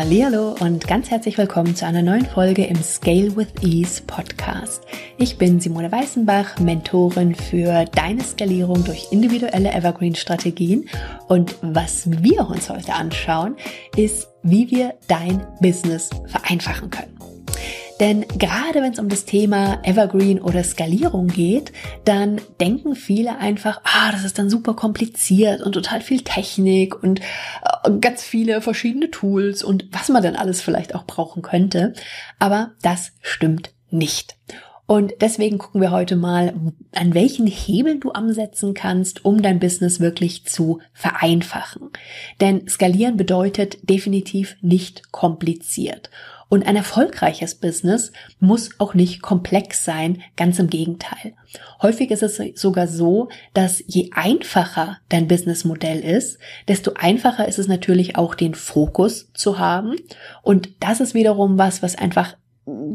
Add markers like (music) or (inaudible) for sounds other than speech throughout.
Hallo und ganz herzlich willkommen zu einer neuen Folge im Scale with Ease Podcast. Ich bin Simone Weißenbach, Mentorin für deine Skalierung durch individuelle Evergreen Strategien und was wir uns heute anschauen, ist, wie wir dein Business vereinfachen können. Denn gerade wenn es um das Thema Evergreen oder Skalierung geht, dann denken viele einfach, ah, das ist dann super kompliziert und total viel Technik und äh, ganz viele verschiedene Tools und was man dann alles vielleicht auch brauchen könnte. Aber das stimmt nicht. Und deswegen gucken wir heute mal, an welchen Hebeln du ansetzen kannst, um dein Business wirklich zu vereinfachen. Denn skalieren bedeutet definitiv nicht kompliziert. Und ein erfolgreiches Business muss auch nicht komplex sein, ganz im Gegenteil. Häufig ist es sogar so, dass je einfacher dein Businessmodell ist, desto einfacher ist es natürlich auch den Fokus zu haben. Und das ist wiederum was, was einfach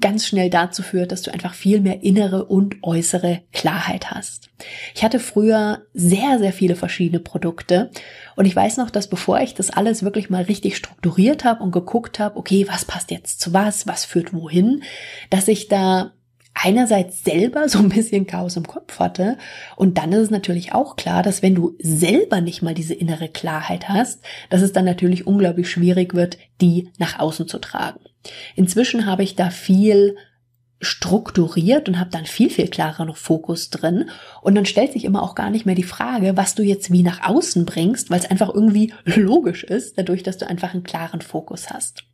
ganz schnell dazu führt, dass du einfach viel mehr innere und äußere Klarheit hast. Ich hatte früher sehr, sehr viele verschiedene Produkte und ich weiß noch, dass bevor ich das alles wirklich mal richtig strukturiert habe und geguckt habe, okay, was passt jetzt zu was, was führt wohin, dass ich da einerseits selber so ein bisschen Chaos im Kopf hatte und dann ist es natürlich auch klar, dass wenn du selber nicht mal diese innere Klarheit hast, dass es dann natürlich unglaublich schwierig wird, die nach außen zu tragen. Inzwischen habe ich da viel strukturiert und habe dann viel, viel klareren Fokus drin. Und dann stellt sich immer auch gar nicht mehr die Frage, was du jetzt wie nach außen bringst, weil es einfach irgendwie (laughs) logisch ist, dadurch, dass du einfach einen klaren Fokus hast.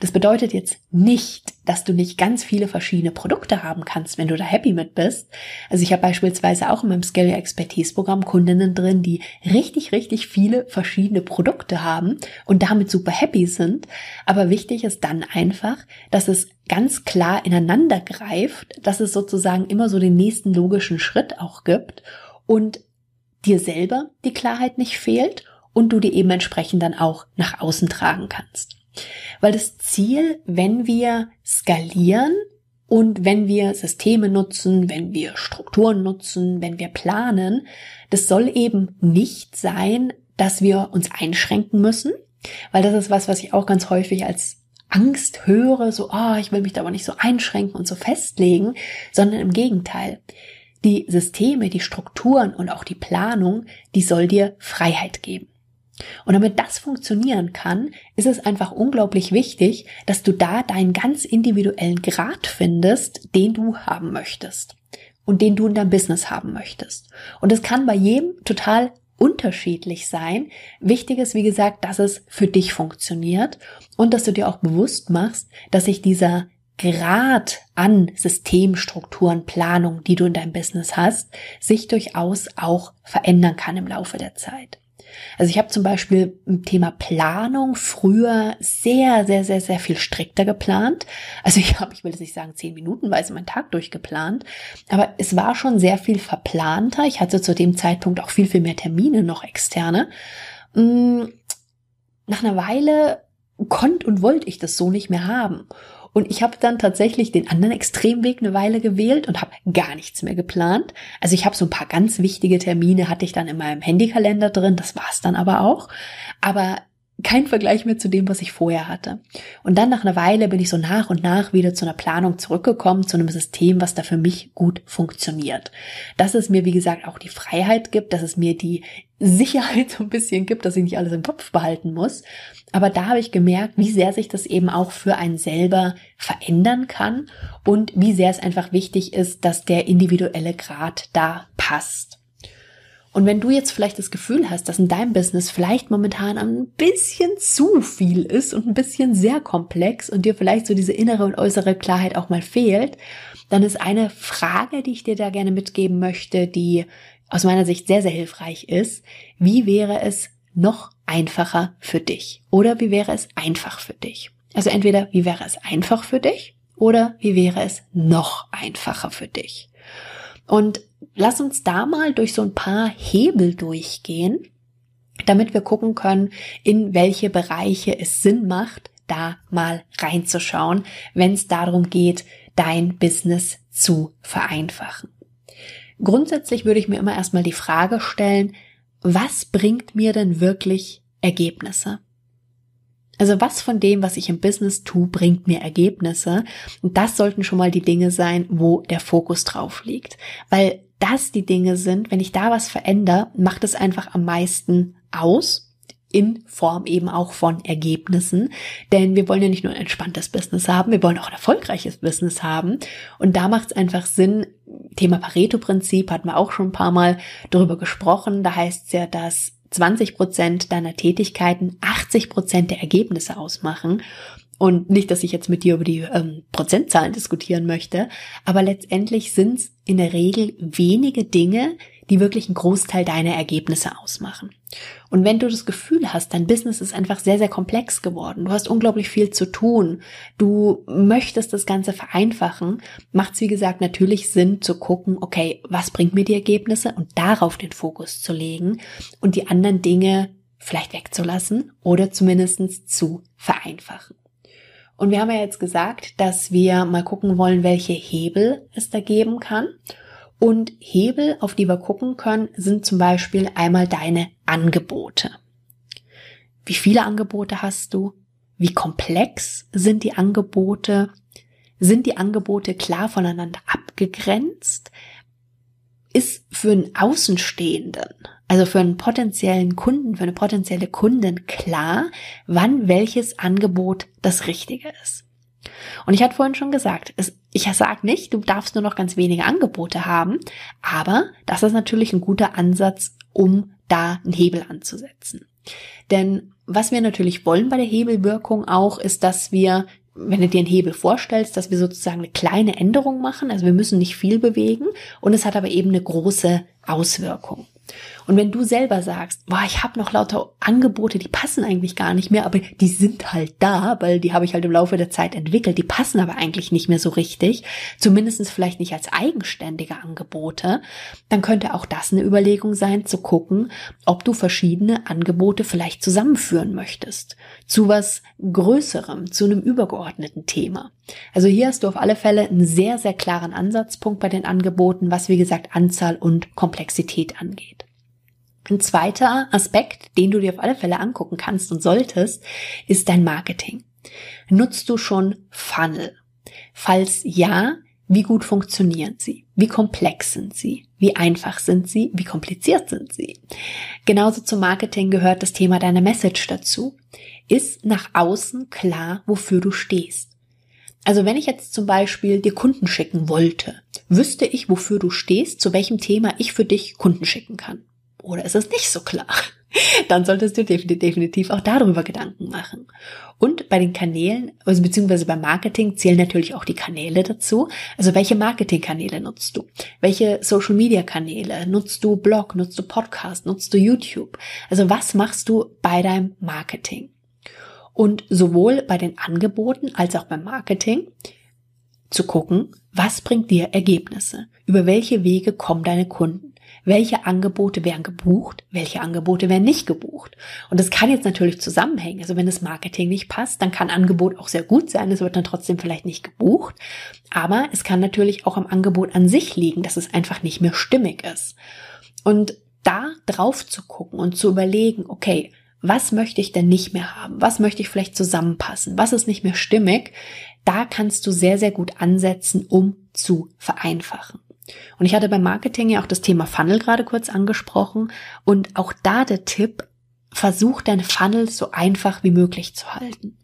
Das bedeutet jetzt nicht, dass du nicht ganz viele verschiedene Produkte haben kannst, wenn du da happy mit bist. Also ich habe beispielsweise auch in meinem Scale Expertise Programm Kundinnen drin, die richtig, richtig viele verschiedene Produkte haben und damit super happy sind. Aber wichtig ist dann einfach, dass es ganz klar ineinander greift, dass es sozusagen immer so den nächsten logischen Schritt auch gibt und dir selber die Klarheit nicht fehlt und du die eben entsprechend dann auch nach außen tragen kannst. Weil das Ziel, wenn wir skalieren und wenn wir Systeme nutzen, wenn wir Strukturen nutzen, wenn wir planen, das soll eben nicht sein, dass wir uns einschränken müssen, weil das ist was, was ich auch ganz häufig als Angst höre, so, ah, oh, ich will mich da aber nicht so einschränken und so festlegen, sondern im Gegenteil. Die Systeme, die Strukturen und auch die Planung, die soll dir Freiheit geben. Und damit das funktionieren kann, ist es einfach unglaublich wichtig, dass du da deinen ganz individuellen Grad findest, den du haben möchtest und den du in deinem Business haben möchtest. Und es kann bei jedem total unterschiedlich sein. Wichtig ist, wie gesagt, dass es für dich funktioniert und dass du dir auch bewusst machst, dass sich dieser Grad an Systemstrukturen, Planung, die du in deinem Business hast, sich durchaus auch verändern kann im Laufe der Zeit. Also ich habe zum Beispiel im Thema Planung früher sehr, sehr, sehr, sehr viel strikter geplant. Also ich habe, ich will jetzt nicht sagen zehn Minutenweise meinen Tag durchgeplant, aber es war schon sehr viel verplanter. Ich hatte zu dem Zeitpunkt auch viel, viel mehr Termine noch externe. Mm, nach einer Weile konnte und wollte ich das so nicht mehr haben. Und ich habe dann tatsächlich den anderen Extremweg eine Weile gewählt und habe gar nichts mehr geplant. Also ich habe so ein paar ganz wichtige Termine, hatte ich dann in meinem Handykalender drin, das war's dann aber auch. Aber kein Vergleich mehr zu dem, was ich vorher hatte. Und dann nach einer Weile bin ich so nach und nach wieder zu einer Planung zurückgekommen, zu einem System, was da für mich gut funktioniert. Dass es mir, wie gesagt, auch die Freiheit gibt, dass es mir die Sicherheit (laughs) so ein bisschen gibt, dass ich nicht alles im Kopf behalten muss. Aber da habe ich gemerkt, wie sehr sich das eben auch für einen selber verändern kann und wie sehr es einfach wichtig ist, dass der individuelle Grad da passt. Und wenn du jetzt vielleicht das Gefühl hast, dass in deinem Business vielleicht momentan ein bisschen zu viel ist und ein bisschen sehr komplex und dir vielleicht so diese innere und äußere Klarheit auch mal fehlt, dann ist eine Frage, die ich dir da gerne mitgeben möchte, die aus meiner Sicht sehr, sehr hilfreich ist. Wie wäre es noch einfacher für dich? Oder wie wäre es einfach für dich? Also entweder wie wäre es einfach für dich oder wie wäre es noch einfacher für dich? Und lass uns da mal durch so ein paar Hebel durchgehen, damit wir gucken können, in welche Bereiche es Sinn macht, da mal reinzuschauen, wenn es darum geht, dein Business zu vereinfachen. Grundsätzlich würde ich mir immer erstmal die Frage stellen, was bringt mir denn wirklich Ergebnisse? Also was von dem, was ich im Business tue, bringt mir Ergebnisse? Und das sollten schon mal die Dinge sein, wo der Fokus drauf liegt. Weil das die Dinge sind, wenn ich da was verändere, macht es einfach am meisten aus in Form eben auch von Ergebnissen. Denn wir wollen ja nicht nur ein entspanntes Business haben, wir wollen auch ein erfolgreiches Business haben. Und da macht es einfach Sinn, Thema Pareto-Prinzip hatten wir auch schon ein paar Mal darüber gesprochen. Da heißt es ja, dass 20 Prozent deiner Tätigkeiten 80 Prozent der Ergebnisse ausmachen. Und nicht, dass ich jetzt mit dir über die ähm, Prozentzahlen diskutieren möchte, aber letztendlich sind es in der Regel wenige Dinge, die wirklich einen Großteil deiner Ergebnisse ausmachen. Und wenn du das Gefühl hast, dein Business ist einfach sehr, sehr komplex geworden, du hast unglaublich viel zu tun, du möchtest das Ganze vereinfachen, macht es wie gesagt natürlich Sinn zu gucken, okay, was bringt mir die Ergebnisse und darauf den Fokus zu legen und die anderen Dinge vielleicht wegzulassen oder zumindest zu vereinfachen. Und wir haben ja jetzt gesagt, dass wir mal gucken wollen, welche Hebel es da geben kann. Und Hebel, auf die wir gucken können, sind zum Beispiel einmal deine Angebote. Wie viele Angebote hast du? Wie komplex sind die Angebote? Sind die Angebote klar voneinander abgegrenzt? Ist für einen Außenstehenden, also für einen potenziellen Kunden, für eine potenzielle Kundin klar, wann welches Angebot das Richtige ist? Und ich hatte vorhin schon gesagt, es, ich sage nicht, du darfst nur noch ganz wenige Angebote haben, aber das ist natürlich ein guter Ansatz, um da einen Hebel anzusetzen. Denn was wir natürlich wollen bei der Hebelwirkung auch, ist, dass wir wenn du dir einen Hebel vorstellst, dass wir sozusagen eine kleine Änderung machen, also wir müssen nicht viel bewegen und es hat aber eben eine große Auswirkung. Und wenn du selber sagst, boah, ich habe noch lauter Angebote, die passen eigentlich gar nicht mehr, aber die sind halt da, weil die habe ich halt im Laufe der Zeit entwickelt, die passen aber eigentlich nicht mehr so richtig, zumindest vielleicht nicht als eigenständige Angebote, dann könnte auch das eine Überlegung sein, zu gucken, ob du verschiedene Angebote vielleicht zusammenführen möchtest. Zu was Größerem, zu einem übergeordneten Thema. Also hier hast du auf alle Fälle einen sehr, sehr klaren Ansatzpunkt bei den Angeboten, was wie gesagt Anzahl und Komplexität angeht. Ein zweiter Aspekt, den du dir auf alle Fälle angucken kannst und solltest, ist dein Marketing. Nutzt du schon Funnel? Falls ja, wie gut funktionieren sie? Wie komplex sind sie? Wie einfach sind sie? Wie kompliziert sind sie? Genauso zum Marketing gehört das Thema deiner Message dazu. Ist nach außen klar, wofür du stehst? Also wenn ich jetzt zum Beispiel dir Kunden schicken wollte, wüsste ich, wofür du stehst, zu welchem Thema ich für dich Kunden schicken kann oder ist es nicht so klar? (laughs) Dann solltest du definitiv auch darüber Gedanken machen. Und bei den Kanälen, also beziehungsweise beim Marketing zählen natürlich auch die Kanäle dazu. Also welche Marketingkanäle nutzt du? Welche Social Media Kanäle? Nutzt du Blog? Nutzt du Podcast? Nutzt du YouTube? Also was machst du bei deinem Marketing? Und sowohl bei den Angeboten als auch beim Marketing zu gucken, was bringt dir Ergebnisse? Über welche Wege kommen deine Kunden? Welche Angebote werden gebucht, welche Angebote werden nicht gebucht. Und das kann jetzt natürlich zusammenhängen. Also wenn das Marketing nicht passt, dann kann Angebot auch sehr gut sein, es wird dann trotzdem vielleicht nicht gebucht. Aber es kann natürlich auch am Angebot an sich liegen, dass es einfach nicht mehr stimmig ist. Und da drauf zu gucken und zu überlegen, okay, was möchte ich denn nicht mehr haben? Was möchte ich vielleicht zusammenpassen? Was ist nicht mehr stimmig? Da kannst du sehr, sehr gut ansetzen, um zu vereinfachen. Und ich hatte beim Marketing ja auch das Thema Funnel gerade kurz angesprochen und auch da der Tipp, versuch deine Funnel so einfach wie möglich zu halten.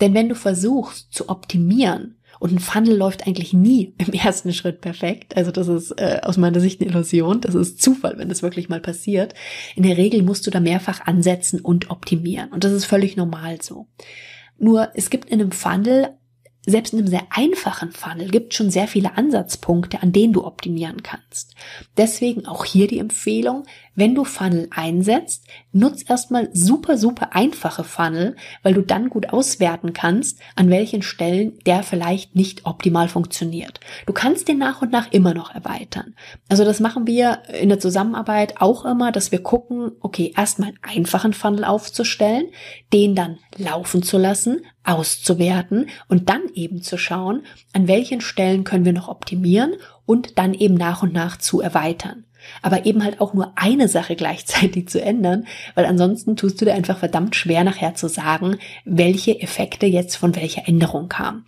Denn wenn du versuchst zu optimieren, und ein Funnel läuft eigentlich nie (laughs) im ersten Schritt perfekt. Also das ist äh, aus meiner Sicht eine Illusion. Das ist Zufall, wenn das wirklich mal passiert. In der Regel musst du da mehrfach ansetzen und optimieren. Und das ist völlig normal so. Nur es gibt in einem Funnel selbst in einem sehr einfachen Funnel gibt schon sehr viele Ansatzpunkte, an denen du optimieren kannst. Deswegen auch hier die Empfehlung, wenn du Funnel einsetzt, nutz erstmal super, super einfache Funnel, weil du dann gut auswerten kannst, an welchen Stellen der vielleicht nicht optimal funktioniert. Du kannst den nach und nach immer noch erweitern. Also das machen wir in der Zusammenarbeit auch immer, dass wir gucken, okay, erstmal einen einfachen Funnel aufzustellen, den dann laufen zu lassen, auszuwerten und dann eben zu schauen, an welchen Stellen können wir noch optimieren und dann eben nach und nach zu erweitern. aber eben halt auch nur eine Sache (laughs) gleichzeitig zu ändern, weil ansonsten tust du dir einfach verdammt schwer nachher zu sagen, welche Effekte jetzt von welcher Änderung kamen.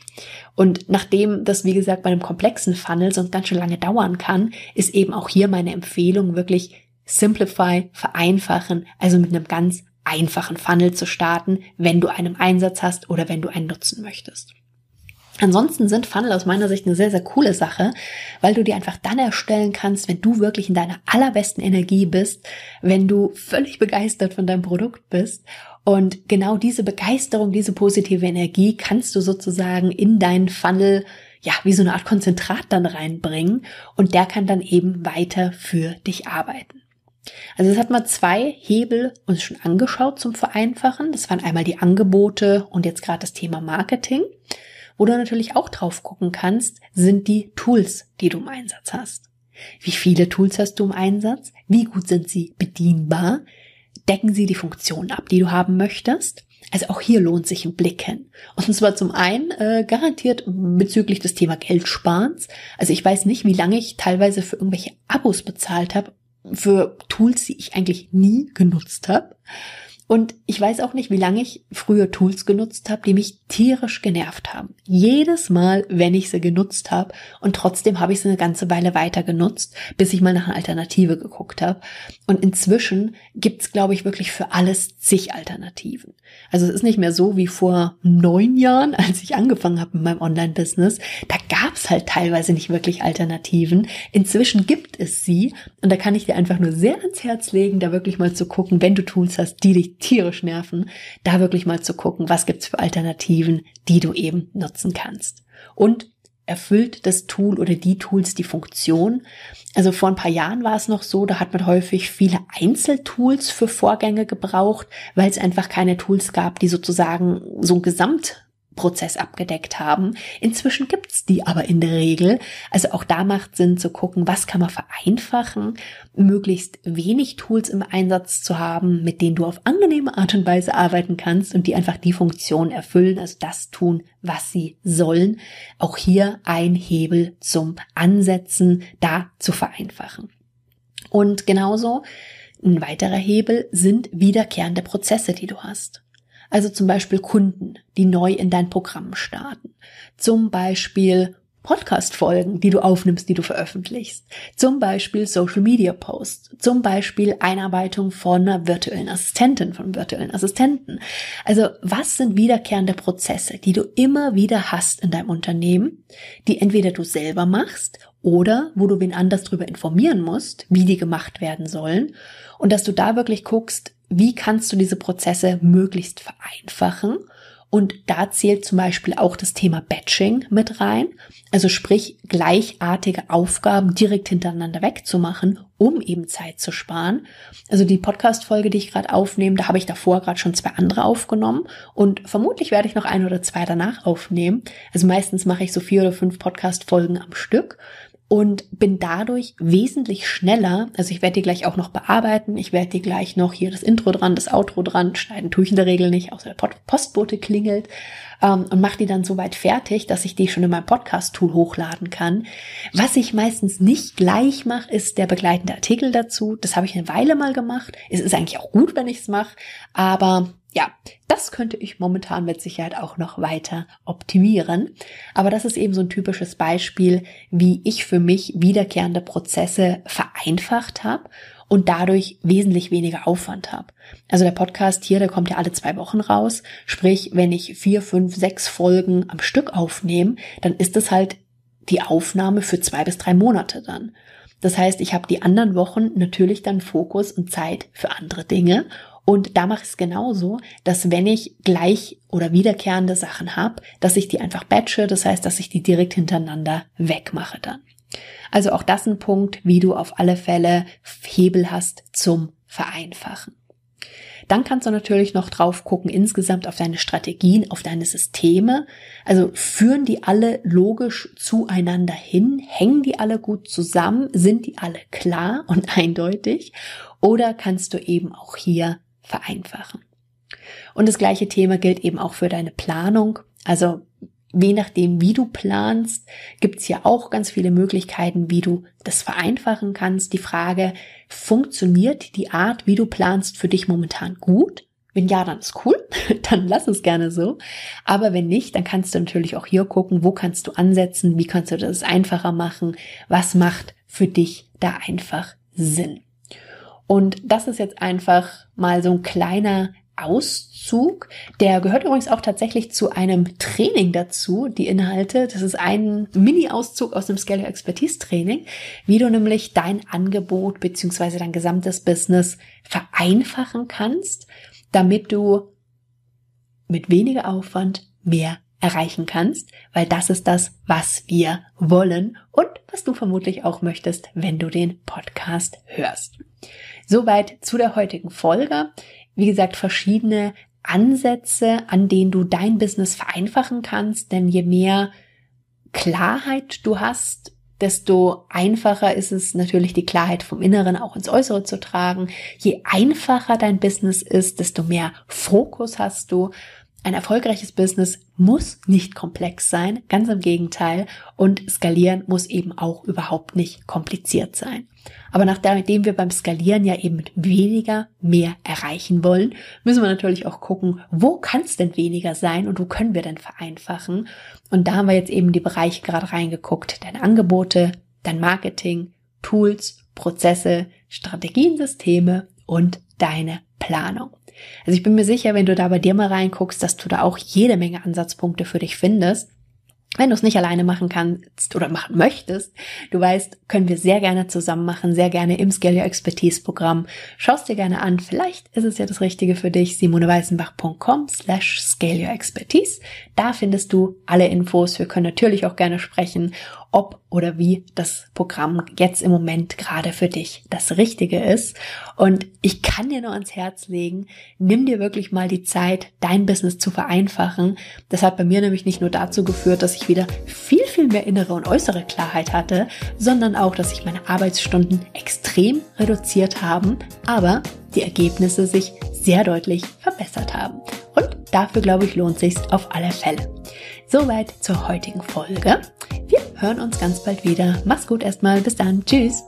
Und nachdem das, wie gesagt, bei einem komplexen Funnel sonst ganz schön lange dauern kann, ist eben auch hier meine Empfehlung wirklich simplify, vereinfachen, also mit einem ganz einfachen Funnel zu starten, wenn du einen Einsatz hast oder wenn du einen nutzen möchtest. Ansonsten sind Funnel aus meiner Sicht eine sehr, sehr coole Sache, weil du die einfach dann erstellen kannst, wenn du wirklich in deiner allerbesten Energie bist, wenn du völlig begeistert von deinem Produkt bist. Und genau diese Begeisterung, diese positive Energie kannst du sozusagen in deinen Funnel, ja, wie so eine Art Konzentrat dann reinbringen und der kann dann eben weiter für dich arbeiten. Also es hat mal zwei Hebel uns schon angeschaut zum Vereinfachen. Das waren einmal die Angebote und jetzt gerade das Thema Marketing. Wo du natürlich auch drauf gucken kannst, sind die Tools, die du im Einsatz hast. Wie viele Tools hast du im Einsatz? Wie gut sind sie bedienbar? Decken sie die Funktionen ab, die du haben möchtest? Also auch hier lohnt sich ein Blick hin. Und zwar zum einen äh, garantiert bezüglich des Thema Geldsparens. Also ich weiß nicht, wie lange ich teilweise für irgendwelche Abos bezahlt habe, für Tools, die ich eigentlich nie genutzt habe. Und ich weiß auch nicht, wie lange ich früher Tools genutzt habe, die mich tierisch genervt haben. Jedes Mal, wenn ich sie genutzt habe und trotzdem habe ich sie eine ganze Weile weiter genutzt, bis ich mal nach einer Alternative geguckt habe. Und inzwischen gibt's, glaube ich, wirklich für alles zig Alternativen. Also es ist nicht mehr so wie vor neun Jahren, (laughs) als ich angefangen habe mit meinem Online-Business. Da gab's halt teilweise nicht wirklich Alternativen. Inzwischen gibt es sie und da kann ich dir einfach nur sehr ans Herz legen, da wirklich mal zu gucken, wenn du Tools hast, die dich tierisch nerven, da wirklich mal zu gucken, was gibt's für Alternativen, die du eben nutzen kannst. Und erfüllt das Tool oder die Tools die Funktion. Also vor ein paar Jahren war es noch so, da hat man häufig viele Einzeltools für Vorgänge gebraucht, weil es einfach keine Tools gab, die sozusagen so ein Gesamt Prozess abgedeckt haben. Inzwischen gibt's die aber in der Regel. Also auch da macht Sinn zu gucken, was kann man vereinfachen, möglichst wenig Tools im Einsatz zu haben, mit denen du auf angenehme Art und Weise arbeiten kannst und die einfach die Funktion erfüllen, also das tun, was sie sollen. Auch hier ein Hebel zum Ansetzen, da zu vereinfachen. Und genauso ein weiterer Hebel sind wiederkehrende Prozesse, die du hast. Also zum Beispiel Kunden, die neu in dein Programm starten. Zum Beispiel Podcast-Folgen, die du aufnimmst, die du veröffentlichst. Zum Beispiel Social-Media-Posts. Zum Beispiel Einarbeitung von einer virtuellen Assistentin, von virtuellen Assistenten. Also was sind wiederkehrende Prozesse, die du immer wieder hast in deinem Unternehmen, die entweder du selber machst oder wo du wen anders darüber informieren musst, wie die gemacht werden sollen und dass du da wirklich guckst, wie kannst du diese Prozesse möglichst vereinfachen? Und da zählt zum Beispiel auch das Thema Batching mit rein. Also sprich, gleichartige Aufgaben direkt hintereinander wegzumachen, um eben Zeit zu sparen. Also die Podcast-Folge, die ich gerade aufnehme, da habe ich davor gerade schon zwei andere aufgenommen und vermutlich werde ich noch ein oder zwei danach aufnehmen. Also meistens mache ich so vier oder fünf Podcast-Folgen am Stück und bin dadurch wesentlich schneller. Also ich werde die gleich auch noch bearbeiten. Ich werde die gleich noch hier das Intro dran, das Outro dran. Schneiden tue ich in der Regel nicht, außer der Postbote klingelt. Ähm, und mache die dann so weit fertig, dass ich die schon in meinem Podcast-Tool hochladen kann. Was ich meistens nicht gleich mache, ist der begleitende Artikel dazu. Das habe ich eine Weile mal gemacht. Es ist eigentlich auch gut, wenn ich es mache. Aber ja, das könnte ich momentan mit Sicherheit auch noch weiter optimieren. Aber das ist eben so ein typisches Beispiel, wie ich für mich wiederkehrende Prozesse vereinfacht habe und dadurch wesentlich weniger Aufwand habe. Also der Podcast hier, der kommt ja alle zwei Wochen raus. Sprich, wenn ich vier, fünf, sechs Folgen am Stück aufnehme, dann ist es halt die Aufnahme für zwei bis drei Monate dann. Das heißt, ich habe die anderen Wochen natürlich dann Fokus und Zeit für andere Dinge und da mache ich es genauso, dass wenn ich gleich oder wiederkehrende Sachen habe, dass ich die einfach batche, das heißt, dass ich die direkt hintereinander wegmache dann. Also auch das ein Punkt, wie du auf alle Fälle Hebel hast zum Vereinfachen. Dann kannst du natürlich noch drauf gucken, insgesamt auf deine Strategien, auf deine Systeme. Also führen die alle logisch zueinander hin? Hängen die alle gut zusammen? Sind die alle klar und (laughs) eindeutig? Oder kannst du eben auch hier vereinfachen. Und das gleiche Thema gilt eben auch für deine Planung. Also je nachdem, wie du planst, gibt es ja auch ganz viele Möglichkeiten, wie du das vereinfachen kannst. Die Frage, funktioniert die Art, wie du planst, für dich momentan gut? Wenn ja, dann ist cool, (laughs) dann lass es gerne so. Aber wenn nicht, dann kannst du natürlich auch hier gucken, wo kannst du ansetzen, wie kannst du das einfacher machen, was macht für dich da einfach Sinn. Und das ist jetzt einfach mal so ein kleiner Auszug. Der gehört übrigens auch tatsächlich zu einem Training dazu, die Inhalte. Das ist ein Mini-Auszug aus dem Scale Expertise Training, wie du nämlich dein Angebot beziehungsweise dein gesamtes Business vereinfachen kannst, damit du mit weniger Aufwand mehr erreichen kannst, weil das ist das, was wir wollen und was du vermutlich auch möchtest, wenn du den Podcast hörst. Soweit zu der heutigen Folge. Wie gesagt, verschiedene Ansätze, an denen du dein Business vereinfachen kannst, denn je mehr Klarheit du hast, desto einfacher ist es natürlich die Klarheit vom Inneren auch ins Äußere zu tragen. Je einfacher dein Business ist, desto mehr Fokus hast du ein erfolgreiches Business muss nicht komplex sein, ganz im Gegenteil. Und skalieren muss eben auch überhaupt nicht kompliziert sein. Aber nachdem wir beim Skalieren ja eben mit weniger mehr erreichen wollen, müssen wir natürlich auch gucken, wo kann es denn weniger sein und wo können wir denn vereinfachen. Und da haben wir jetzt eben die Bereiche gerade reingeguckt. Deine Angebote, dein Marketing, Tools, Prozesse, Strategien, Systeme und deine Planung. Also ich bin mir sicher, wenn du da bei dir mal reinguckst, dass du da auch jede Menge Ansatzpunkte für dich findest. Wenn du es nicht alleine machen kannst oder machen möchtest, du weißt, können wir sehr gerne zusammen machen, sehr gerne im Scale Your Expertise Programm. Schaust dir gerne an, vielleicht ist es ja das Richtige für dich, simoneweißenbach.com slash Scale Your Expertise. Da findest du alle Infos. Wir können natürlich auch gerne sprechen ob oder wie das Programm jetzt im Moment gerade für dich das Richtige ist. Und ich kann dir nur ans Herz legen, nimm dir wirklich mal die Zeit, dein Business zu vereinfachen. Das hat bei mir nämlich nicht nur dazu geführt, dass ich wieder viel, viel mehr innere und äußere Klarheit hatte, sondern auch, dass sich meine Arbeitsstunden extrem reduziert haben, aber die Ergebnisse sich sehr deutlich verbessert haben. Und dafür, glaube ich, lohnt sich's auf alle Fälle. Soweit zur heutigen Folge. Hören uns ganz bald wieder. Mach's gut erstmal. Bis dann. Tschüss.